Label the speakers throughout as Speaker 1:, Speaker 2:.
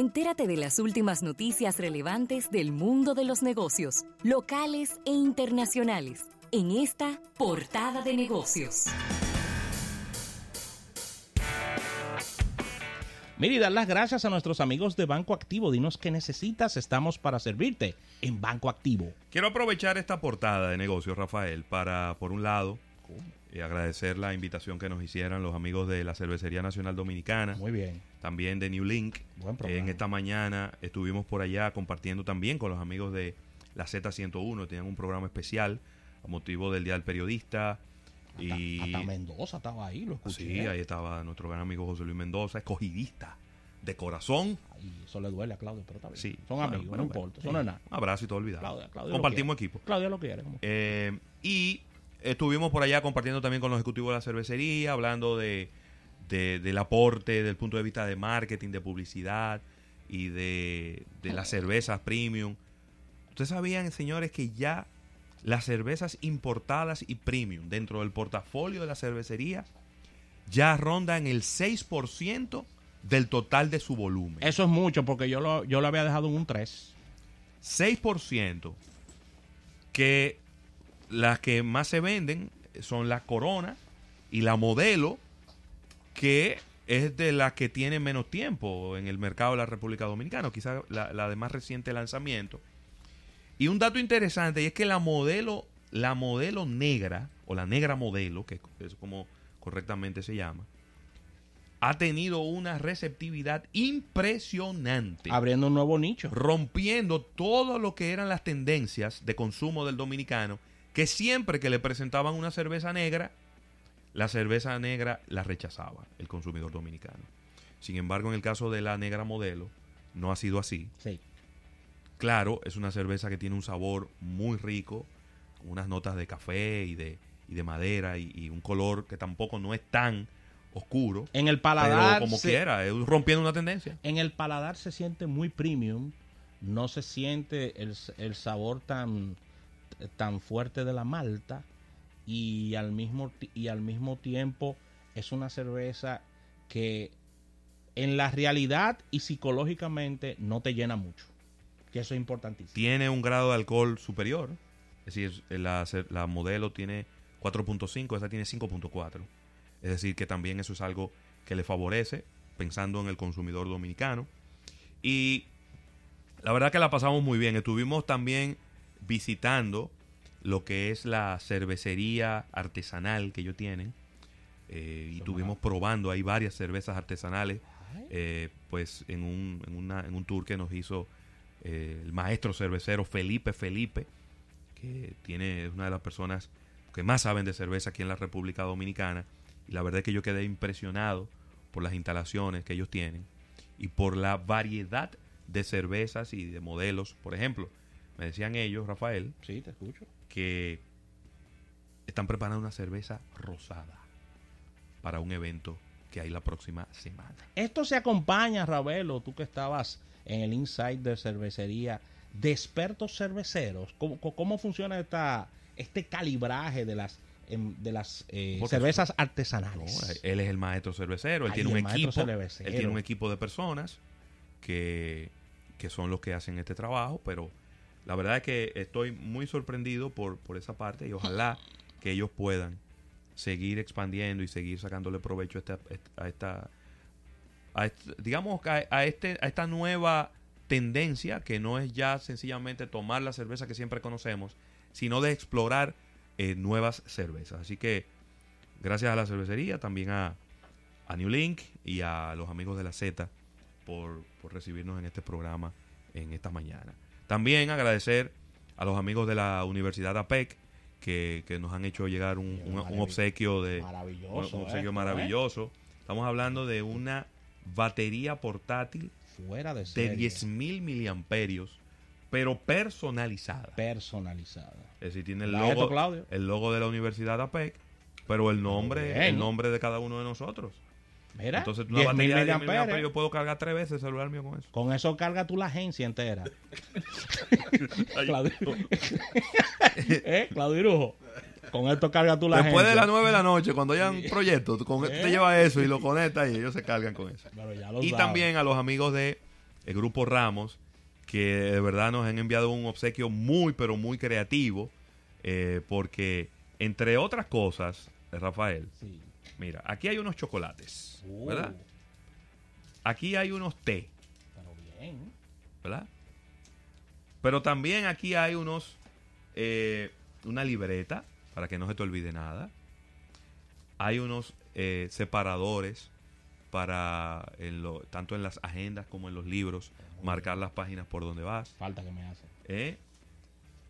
Speaker 1: Entérate de las últimas noticias relevantes del mundo de los negocios, locales e internacionales, en esta portada de negocios.
Speaker 2: Mira, y dar las gracias a nuestros amigos de Banco Activo. Dinos qué necesitas, estamos para servirte en Banco Activo.
Speaker 3: Quiero aprovechar esta portada de negocios, Rafael, para, por un lado, y agradecer la invitación que nos hicieran los amigos de la Cervecería Nacional Dominicana.
Speaker 2: Muy bien.
Speaker 3: También de New Link.
Speaker 2: Buen programa.
Speaker 3: en esta mañana estuvimos por allá compartiendo también con los amigos de la Z101. Tenían un programa especial a motivo del Día del Periodista. Y
Speaker 2: Hasta, hasta Mendoza estaba ahí, lo escuché.
Speaker 3: sí, ahí estaba nuestro gran amigo José Luis Mendoza, escogidista de corazón.
Speaker 2: Ay, eso le duele a Claudio, pero está bien.
Speaker 3: Sí.
Speaker 2: Son amigos,
Speaker 3: bueno,
Speaker 2: no
Speaker 3: bueno,
Speaker 2: importa.
Speaker 3: sí.
Speaker 2: Es nada.
Speaker 3: Un abrazo y todo olvidado.
Speaker 2: Claudia, Claudia lo
Speaker 3: Compartimos equipo.
Speaker 2: Claudia lo quiere. como-
Speaker 3: Eh, y estuvimos por allá compartiendo también con los ejecutivos de la cervecería, hablando de, de- del aporte desde el punto de vista de marketing, de publicidad y de, de las cervezas premium. Ustedes sabían, señores, que ya las cervezas importadas y premium dentro del portafolio de la cervecería ya rondan el 6% del total de su volumen.
Speaker 2: Eso es mucho porque yo lo, yo lo había dejado en un 3.
Speaker 3: 6%, que las que más se venden son la Corona y la Modelo, que es de las que tiene menos tiempo en el mercado de la República Dominicana, quizás la, la de más reciente lanzamiento. Y un dato interesante y es que la modelo, la modelo negra, o la negra modelo, que es como correctamente se llama, ha tenido una receptividad impresionante
Speaker 2: Abriendo un nuevo nicho.
Speaker 3: rompiendo todo lo que eran las tendencias de consumo del dominicano, que siempre que le presentaban una cerveza negra, la cerveza negra la rechazaba el consumidor dominicano. Sin embargo, en el caso de la negra modelo, no ha sido así.
Speaker 2: Sí.
Speaker 3: Claro, es una cerveza que tiene un sabor muy rico, con unas notas de café y de, y de madera y, y un color que tampoco no es tan oscuro.
Speaker 2: En el
Speaker 3: Pero
Speaker 2: paladar.
Speaker 3: como
Speaker 2: se-
Speaker 3: quiera, es rompiendo una tendencia.
Speaker 2: En el paladar se siente muy premium. No se siente el, el sabor tan, tan fuerte de la malta. Y al, mismo, y al mismo tiempo es una cerveza que en la realidad y psicológicamente no te llena mucho. Que eso es importantísimo.
Speaker 3: tiene un grado de alcohol superior. Es decir, la, la modelo tiene 4.5, esta tiene 5.4. Es decir, que también eso es algo que le favorece, pensando en el consumidor dominicano. Y la verdad que la pasamos muy bien. Estuvimos también visitando lo que es la cervecería artesanal que ellos tienen. Eh, y estuvimos probando ahí varias cervezas artesanales, eh, pues en un, en, una- en un tour que nos hizo eh, el maestro cervecero Felipe Felipe, que tiene es una de las personas que más saben de cerveza aquí en la República Dominicana. Y la verdad es que yo quedé impresionado por las instalaciones que ellos tienen y por la variedad de cervezas y de modelos. Por ejemplo, me decían ellos, Rafael,
Speaker 2: Sí, te escucho.
Speaker 3: que están preparando una cerveza rosada para un evento que hay la próxima semana.
Speaker 2: Esto se acompaña, Ravelo, tú que estabas en el Insight de cervecería, de expertos cerveceros. ¿Cómo, cómo- funciona esta, este calibraje de las, em, de las eh, cervezas
Speaker 3: No,
Speaker 2: artesanales?
Speaker 3: él es el maestro cervecero, él
Speaker 2: Ay,
Speaker 3: tiene un equipo,
Speaker 2: cervecero.
Speaker 3: él tiene un equipo de personas que, que son los que hacen este trabajo, pero la verdad es que estoy muy sorprendido por, por esa parte y ojalá que ellos puedan seguir expandiendo y seguir sacándole provecho a esta, a esta, a digamos a, a este a esta nueva tendencia que no es ya sencillamente tomar la cerveza que siempre conocemos, sino de explorar eh, nuevas cervezas. Así que gracias a la cervecería, también a, a New Link y a los amigos de la Z por, por recibirnos en este programa en esta mañana. También agradecer a los amigos de la Universidad APEC que, que nos han hecho llegar un,
Speaker 2: Qué
Speaker 3: un- un
Speaker 2: maravilloso.
Speaker 3: obsequio de
Speaker 2: Maravilloso.
Speaker 3: un obsequio
Speaker 2: ¿eh?
Speaker 3: maravilloso. Estamos hablando de una batería portátil
Speaker 2: Fuera de
Speaker 3: de
Speaker 2: serie.
Speaker 3: 10.000 miliamperios, pero personalizada.
Speaker 2: Personalizada.
Speaker 3: Es decir, tiene el logo, el logo de la Universidad APEC, pero el nombre,
Speaker 2: bien.
Speaker 3: el nombre de cada uno de nosotros.
Speaker 2: Mira,
Speaker 3: Entonces, una
Speaker 2: 10.000
Speaker 3: batería de 10.000
Speaker 2: miliamperes.
Speaker 3: miliamperios, yo puedo cargar tres veces el celular mío con eso.
Speaker 2: Con eso carga tú la agencia entera. Claudio. ¿Eh? Claudio Irujo. Con esto carga tú la
Speaker 3: Después de las 9 de la noche, cuando hayan proyectos, con, tú te llevas eso y lo conectas y ellos se cargan con eso.
Speaker 2: Pero ya lo
Speaker 3: Y
Speaker 2: sabes.
Speaker 3: también a los amigos de el grupo Ramos, que de verdad nos han enviado un obsequio muy, pero muy creativo, eh, porque entre otras cosas, Rafael,
Speaker 2: Sí.
Speaker 3: Mira, aquí hay unos chocolates,
Speaker 2: Uh,
Speaker 3: ¿verdad? Aquí hay unos té,
Speaker 2: Pero bien.
Speaker 3: ¿verdad? Pero también aquí hay unos, eh, una libreta, para que no se te olvide nada. Hay unos eh, separadores para, en lo- tanto en las agendas como en los libros, marcar las páginas por donde vas.
Speaker 2: Falta que me hace.
Speaker 3: ¿eh?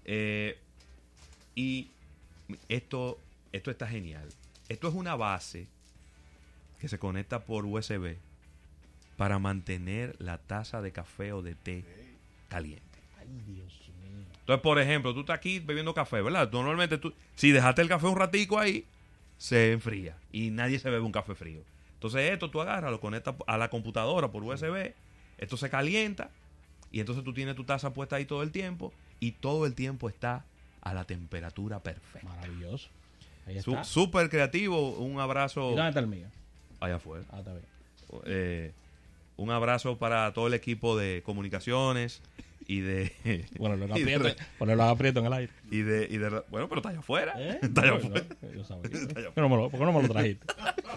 Speaker 3: Eh, y esto, esto está genial. Esto es una base que se conecta por USB para mantener la taza de café o de té caliente.
Speaker 2: Ay, Dios mío.
Speaker 3: Entonces, por ejemplo, tú estás aquí bebiendo café, ¿verdad? Normalmente tú, si dejaste el café un ratico ahí, se enfría y nadie se bebe un café frío. Entonces, esto tú agarras, lo conectas a la computadora por USB, esto se calienta y entonces tú tienes tu taza puesta ahí todo el tiempo y todo el tiempo está a la temperatura perfecta.
Speaker 2: Maravilloso. Está.
Speaker 3: Súper creativo, un abrazo
Speaker 2: ¿Y dónde está el mío?
Speaker 3: allá afuera.
Speaker 2: Ah, está bien.
Speaker 3: Eh, un abrazo para todo el equipo de comunicaciones y de...
Speaker 2: Bueno, lo
Speaker 3: y de-
Speaker 2: aprieto, ponerlo aprieto en el aire.
Speaker 3: Y de, y de- bueno, pero está allá afuera.
Speaker 2: ¿Eh?
Speaker 3: Está allá
Speaker 2: Bueno,
Speaker 3: afuera.
Speaker 2: yo sabía.
Speaker 3: Está allá
Speaker 2: ¿Por qué no me lo, por qué no me lo trajiste?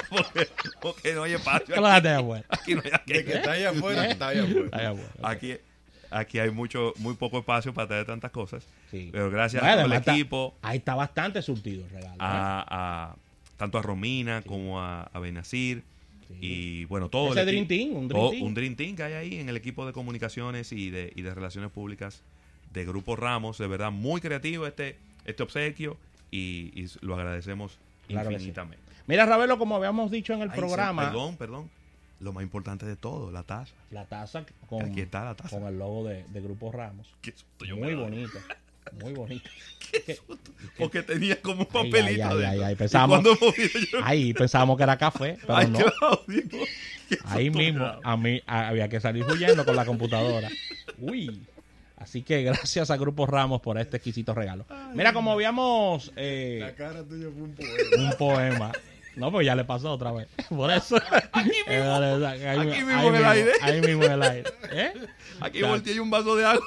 Speaker 3: Porque, porque no hay espacio.
Speaker 2: ¿Qué lo dejaste allá afuera?
Speaker 3: Aquí, no hay- aquí,
Speaker 4: De que está allá afuera, está allá afuera.
Speaker 2: Allá afuera.
Speaker 3: aquí, aquí hay mucho, muy poco espacio para traer tantas cosas.
Speaker 2: Sí.
Speaker 3: Pero gracias
Speaker 2: Bueno,
Speaker 3: al
Speaker 2: está-
Speaker 3: equipo,
Speaker 2: Ahí está bastante surtido el regalo. ¿eh?
Speaker 3: a, a- tanto a Romina como a, a Benazir.
Speaker 2: Sí.
Speaker 3: Y bueno, todo
Speaker 2: Ese
Speaker 3: el
Speaker 2: Dream Team, un Dream
Speaker 3: todo-
Speaker 2: Team.
Speaker 3: un Dream Team que hay ahí en el equipo de comunicaciones y de, y de relaciones públicas de Grupo Ramos. De verdad, muy creativo este, este obsequio y, y lo agradecemos
Speaker 2: Claro que sí.
Speaker 3: infinitamente.
Speaker 2: Mira, Ravelo, como habíamos dicho en el
Speaker 3: Ay,
Speaker 2: programa,
Speaker 3: perdón, perdón. Lo más importante de todo, la taza.
Speaker 2: la taza con,
Speaker 3: Aquí está la taza.
Speaker 2: con el logo de, de Grupo Ramos.
Speaker 3: Qué susto yo
Speaker 2: Muy bonita. Muy bonita.
Speaker 3: Porque tenía como un papelito
Speaker 2: ay, ay, Ahí pensábamos que era café, pero no.
Speaker 3: Claudio, qué
Speaker 2: Ahí
Speaker 3: susto
Speaker 2: mismo a mí a- había que salir huyendo con la computadora. Uy. Así que gracias a Grupo Ramos por este exquisito regalo. Mira, como habíamos eh,
Speaker 4: La cara tuya fue un poema.
Speaker 2: un poema. No, pues ya le pasó otra vez. Por eso.
Speaker 3: Aquí mismo.
Speaker 2: Eh,
Speaker 3: Aquí mismo en el aire.
Speaker 2: Ahí mismo en el aire. ¿Eh?
Speaker 3: Aquí volteé un vaso de agua.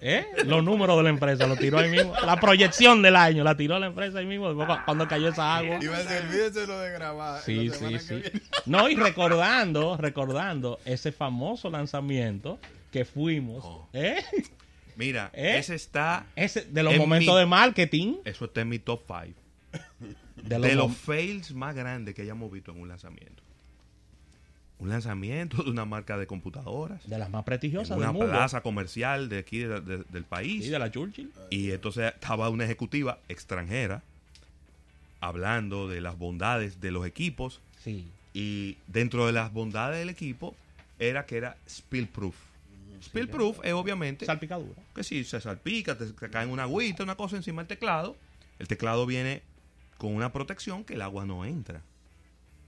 Speaker 2: ¿Eh? Los números de la empresa lo tiró ahí mismo. La proyección del año la tiró la empresa ahí mismo. Cuando cayó esa agua.
Speaker 4: Iba a decir, olvídese lo de grabar.
Speaker 2: Sí, sí, sí. No, y recordando, recordando ese famoso lanzamiento que fuimos.
Speaker 3: Oh.
Speaker 2: ¿eh?
Speaker 3: Mira,
Speaker 2: ¿Eh?
Speaker 3: ese está.
Speaker 2: Ese, de los
Speaker 3: En
Speaker 2: momentos
Speaker 3: mi-
Speaker 2: de marketing.
Speaker 3: Eso está en mi top 5.
Speaker 2: De
Speaker 3: De, los, fails más grandes que hayamos visto en un lanzamiento. Un lanzamiento de una marca de computadoras.
Speaker 2: de las más
Speaker 3: En
Speaker 2: prestigiosas
Speaker 3: una
Speaker 2: del mundo.
Speaker 3: plaza comercial de aquí de- de- del país.
Speaker 2: Sí, de la Churchill.
Speaker 3: Y entonces estaba una ejecutiva extranjera hablando de las bondades de los equipos.
Speaker 2: Sí.
Speaker 3: Y dentro de las bondades del equipo era que era spill-proof. Spill-proof es obviamente
Speaker 2: Salpicadura.
Speaker 3: que si se salpica, te, te cae en una agüita, una cosa encima del teclado, el teclado viene con una protección que el agua no entra.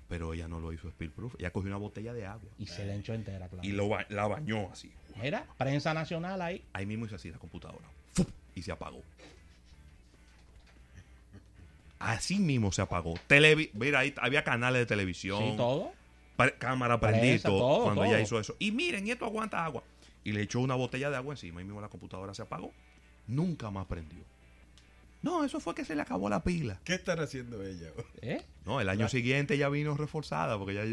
Speaker 3: Pero ella no lo hizo spill-proof. Ella cogió una botella de agua
Speaker 2: Y se le echó entera, claro.
Speaker 3: y lo, ba- la bañó así.
Speaker 2: Mira, prensa nacional ahí.
Speaker 3: Ahí mismo hizo así la computadora. ¡Fu! Y se apagó. Así mismo se apagó. Televi Mira, ahí había canales de televisión.
Speaker 2: Sí, todo.
Speaker 3: cámara prendida
Speaker 2: todo,
Speaker 3: cuando
Speaker 2: todo.
Speaker 3: ella hizo eso. Y miren, y esto aguanta agua. Y le echó una botella de agua encima y mismo la computadora se apagó. Nunca más prendió. No, eso fue que se le acabó la pila.
Speaker 4: ¿Qué estará haciendo ella?
Speaker 2: ¿Eh?
Speaker 3: No, el año siguiente ya vino reforzada porque ya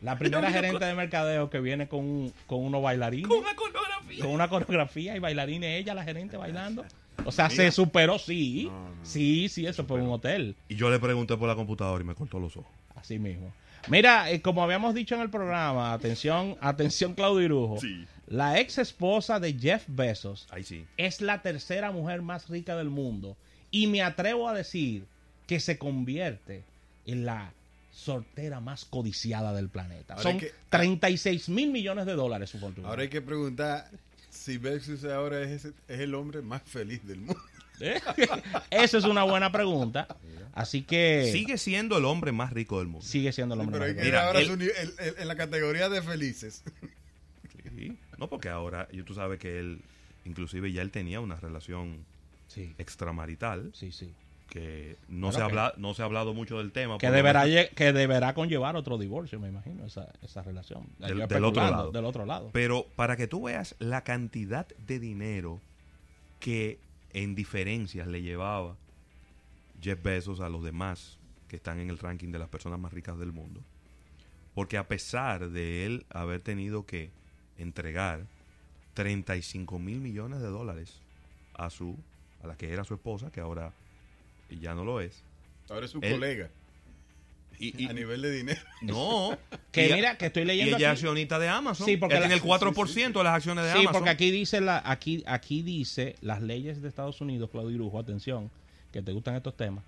Speaker 2: La primera gerente de mercadeo que viene con, un- con unos bailarines.
Speaker 3: con una coreografía.
Speaker 2: con una coreografía y bailarines, ella, la gerente, bailando. O sea, se superó, sí. Sí, sí, eso fue un hotel.
Speaker 3: Y yo le pregunté por la computadora y me cortó los ojos.
Speaker 2: Así mismo. Mira, eh, como habíamos dicho en el programa, atención, atención, Claudio Irujo.
Speaker 3: Sí.
Speaker 2: La ex esposa de Jeff Bezos
Speaker 3: sí.
Speaker 2: es la tercera mujer más rica del mundo. Y me atrevo a decir que se convierte en la sortera más codiciada del planeta.
Speaker 4: Ahora
Speaker 2: Son
Speaker 4: que-
Speaker 2: 36 mil millones de dólares su fortuna.
Speaker 4: Ahora hay que preguntar si Versus ahora es, es el hombre más feliz del mundo.
Speaker 2: ¿Eh? Esa es una buena pregunta. Así que
Speaker 3: Sigue siendo el hombre más rico del mundo.
Speaker 2: sigue siendo el hombre
Speaker 4: Pero hay
Speaker 2: más rico.
Speaker 3: Mira,
Speaker 4: ahora
Speaker 3: él-
Speaker 4: el- el- en la categoría de felices.
Speaker 3: Sí. No, porque ahora, tú sabes que él, inclusive ya él tenía una relación
Speaker 2: Sí,
Speaker 3: extramarital
Speaker 2: sí, sí.
Speaker 3: que no, se
Speaker 2: que-
Speaker 3: habla- no se ha hablado mucho del tema.
Speaker 2: Que deberá, que deberá conllevar otro divorcio, me imagino, esa, esa relación.
Speaker 3: Del- del otro lado.
Speaker 2: Del otro lado.
Speaker 3: Pero para que tú veas la cantidad de dinero que en diferencias le llevaba Jeff Bezos a los demás que están en el ranking de las personas más ricas del mundo. Porque a pesar de él haber tenido que entregar 35 mil millones de dólares a su a la que era su esposa, que ahora ya no lo es.
Speaker 4: Ahora es su
Speaker 3: Él-
Speaker 4: colega.
Speaker 3: Y, y-
Speaker 4: a nivel de dinero.
Speaker 3: no.
Speaker 2: que
Speaker 3: y-
Speaker 2: mira, que estoy
Speaker 3: y
Speaker 2: leyendo
Speaker 3: ella es
Speaker 2: aquí-
Speaker 3: accionista de Amazon.
Speaker 2: Sí, porque
Speaker 3: Él
Speaker 2: la-
Speaker 3: tiene el
Speaker 2: sí,
Speaker 3: 4% de las acciones de
Speaker 2: Sí,
Speaker 3: Amazon.
Speaker 2: porque aquí dice la, aquí, aquí dice las leyes de Estados Unidos, Claudio Irujo, atención, que te gustan estos temas.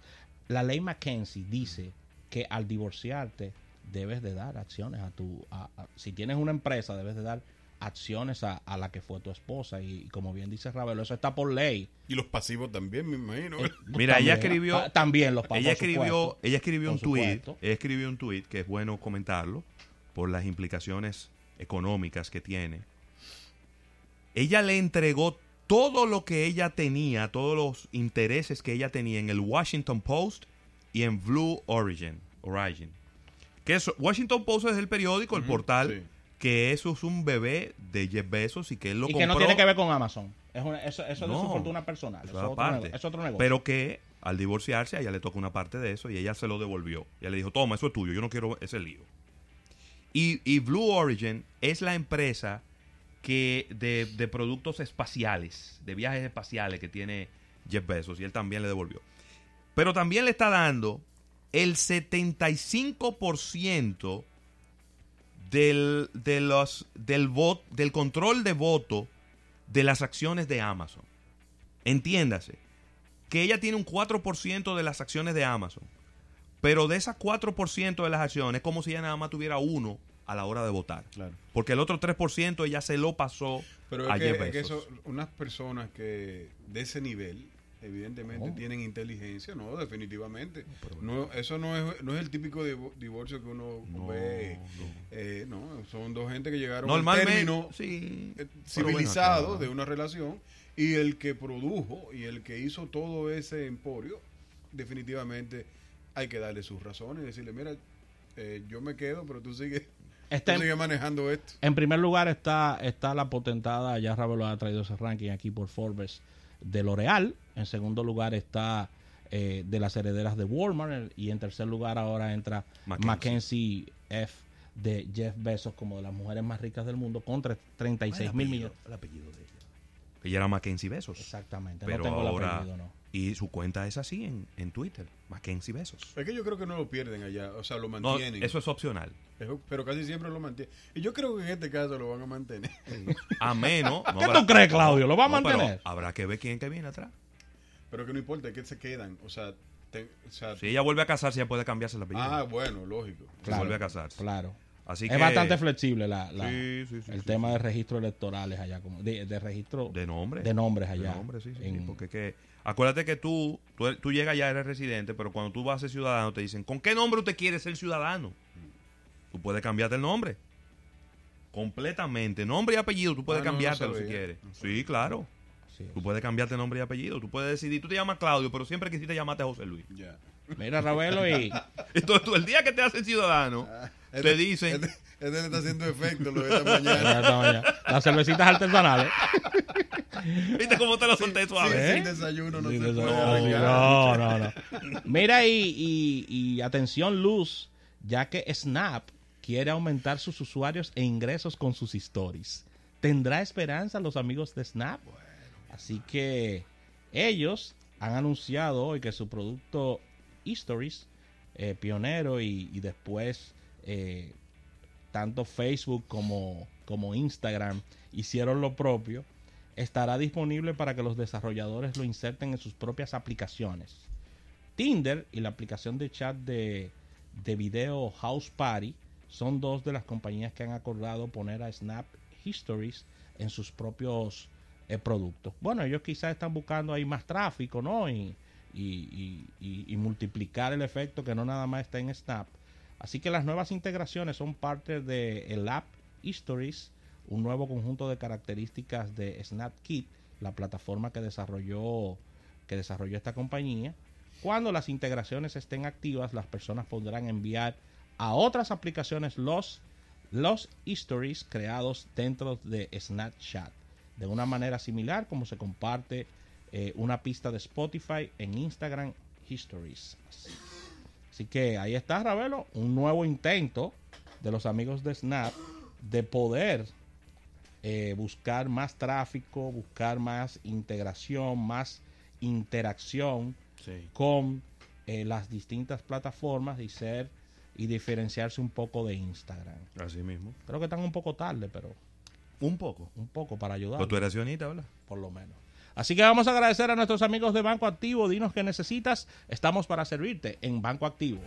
Speaker 2: La ley Mackenzie dice que al divorciarte debes de dar acciones a tu, a- a- si tienes una empresa debes de dar acciones a, a la que fue tu esposa y, y como bien dice Ravelo, eso está por ley.
Speaker 4: Y los pasivos también, me imagino.
Speaker 2: Eh,
Speaker 3: Mira, ella escribió-
Speaker 2: también los
Speaker 3: ella escribió, ella escribió un tweet, ella escribió un tweet que es bueno comentarlo por las implicaciones económicas que tiene. Ella le entregó todo lo que ella tenía, todos los intereses que ella tenía en el Washington Post y en Blue Origin, Origin. Que es, Washington Post es el periódico, el portal,
Speaker 4: sí.
Speaker 3: Que eso es un bebé de Jeff Bezos y que él lo
Speaker 2: y
Speaker 3: compró.
Speaker 2: que no tiene que ver con Amazon. Es una- eso eso es de su fortuna personal.
Speaker 3: eso es
Speaker 2: otro,
Speaker 3: aparte.
Speaker 2: nego- es otro negocio.
Speaker 3: Pero que al divorciarse a ella le toca una parte de eso y ella se lo devolvió. Ella le dijo, toma, eso es tuyo, yo no quiero ese lío. Y, y Blue Origin es la empresa que de, de productos espaciales, de viajes espaciales que tiene Jeff Bezos y él también le devolvió. Pero también le está dando el 75% del, de los, del, vot, del control de voto de las acciones de Amazon. Entiéndase, que ella tiene un 4% de las acciones de Amazon. Pero de esas 4% de las acciones es como si ella nada más tuviera uno a la hora de votar.
Speaker 4: Claro.
Speaker 3: Porque el otro 3% ella se lo pasó
Speaker 4: Pero
Speaker 3: a
Speaker 4: es
Speaker 3: Jeff
Speaker 4: que, es que
Speaker 3: Bezos.
Speaker 4: eso, unas personas que de ese nivel, evidentemente,
Speaker 2: No.
Speaker 4: tienen inteligencia, no, definitivamente. No, eso no es, no es el típico divo- divorcio que uno
Speaker 3: No,
Speaker 4: ve.
Speaker 3: no.
Speaker 4: Eh, no, son dos gente que llegaron al término
Speaker 3: sí.
Speaker 4: eh,
Speaker 3: bueno,
Speaker 4: civilizado de una relación y el que produjo y el que hizo todo ese emporio, definitivamente hay que darle sus razones y decirle, mira, eh, yo me quedo, pero tú sigues,
Speaker 2: Está en-
Speaker 4: manejando esto.
Speaker 2: En primer lugar está, está la potentada, ya Ravelo ha traído ese ranking aquí por Forbes, de L'Oreal. En segundo lugar está eh, de las herederas de Walmart. Y en tercer lugar ahora entra
Speaker 3: Mackenzie.
Speaker 2: F de Jeff Bezos como de las mujeres más ricas del mundo con tre- 36 mil millones.
Speaker 3: El apellido de ella. Ella era Mackenzie Besos.
Speaker 2: Exactamente,
Speaker 3: Pero
Speaker 2: no tengo el
Speaker 3: ahora.
Speaker 2: apellido, no.
Speaker 3: Y su cuenta es así en, en Twitter. Mackenzie Besos.
Speaker 4: Es que yo creo que no lo pierden allá, o sea, lo
Speaker 3: No,
Speaker 4: mantienen.
Speaker 3: eso es opcional.
Speaker 4: Eso- pero casi siempre lo mantienen. Y yo creo que en este caso lo van a mantener.
Speaker 3: A menos. no
Speaker 2: ¿Qué
Speaker 3: habrá-
Speaker 2: tú crees, Claudio? ¿Lo va a mantener?
Speaker 3: habrá que ver quién que viene atrás.
Speaker 4: pero que no importa, es que se quedan. O sea, te- o sea,
Speaker 3: Si ella vuelve a casarse, ella puede cambiarse el apellido.
Speaker 4: ah, bueno, lógico.
Speaker 3: Si vuelve a casarse.
Speaker 2: Claro.
Speaker 3: Así
Speaker 2: es
Speaker 3: que-
Speaker 2: bastante flexible la, la-
Speaker 3: Sí, sí, sí,
Speaker 2: el
Speaker 3: sí,
Speaker 2: tema
Speaker 3: sí.
Speaker 2: de registros electorales allá, como de, de registro
Speaker 3: De nombre.
Speaker 2: de nombres allá.
Speaker 3: De nombre, sí, sí, sí,
Speaker 2: en-
Speaker 3: Porque que. Acuérdate que tú, tú, tú llegas ya, eres residente, pero cuando tú vas a ser ciudadano, te dicen, ¿con qué nombre usted quiere ser ciudadano? Tú puedes cambiarte el nombre. Completamente. Nombre y apellido, tú puedes
Speaker 4: Ah, no, no
Speaker 3: cambiártelo si quieres.
Speaker 4: No
Speaker 3: Sí, claro.
Speaker 2: Sí.
Speaker 3: Tú puedes cambiarte nombre y apellido. Tú puedes decidir, tú te llamas Claudio, pero siempre quisiste llamarte José Luis.
Speaker 4: Ya.
Speaker 2: Mira, Ravelo, y
Speaker 3: Entonces, tú, el día que te hacen ciudadano, te
Speaker 4: Este-
Speaker 3: dicen,
Speaker 4: Este, este le está haciendo efecto lo de esta mañana.
Speaker 2: Esta mañana. las cervecitas artesanales.
Speaker 3: ¿viste cómo te lo solté
Speaker 4: Sí,
Speaker 3: suave?
Speaker 4: sin desayuno no
Speaker 2: Sí,
Speaker 4: se
Speaker 2: de-
Speaker 4: puede
Speaker 2: no, no, no, no. Mira, y, y- y atención, Luz, ya que Snap quiere aumentar sus usuarios e ingresos con sus stories. ¿Tendrá esperanza los amigos de Snap? Así que ellos han anunciado hoy que su producto Stories, eh, pionero y, y después eh, tanto Facebook como, como Instagram hicieron lo propio, estará disponible para que los desarrolladores lo inserten en sus propias aplicaciones. Tinder y la aplicación de chat de, de video House Party son dos de las compañías que han acordado poner a Snap Histories en sus propios eh, productos. Bueno, ellos quizás están buscando ahí más tráfico, ¿no? Y, y- y- y- multiplicar el efecto que no nada más está en Snap. Así que las nuevas integraciones son parte de el app Histories, un nuevo conjunto de características de SnapKit, la plataforma que desarrolló que desarrolló esta compañía Cuando las integraciones estén activas, las personas podrán enviar a otras aplicaciones los, los creados dentro de Snapchat. De una manera similar como se comparte eh, una pista de Spotify en Instagram Histories. Así que ahí está, Ravelo, un nuevo intento de los amigos de Snap de poder eh, buscar más tráfico, buscar más integración, más interacción
Speaker 3: Sí.
Speaker 2: con eh, las distintas plataformas y ser y diferenciarse un poco de Instagram.
Speaker 3: Así mismo.
Speaker 2: Creo que están un poco tarde, pero
Speaker 3: Un poco.
Speaker 2: un poco para ayudar,
Speaker 3: Pues tú eres sionista, ¿verdad?
Speaker 2: por lo menos. Así que vamos a agradecer a nuestros amigos de Banco Activo. Dinos qué necesitas. Estamos para servirte en Banco Activo.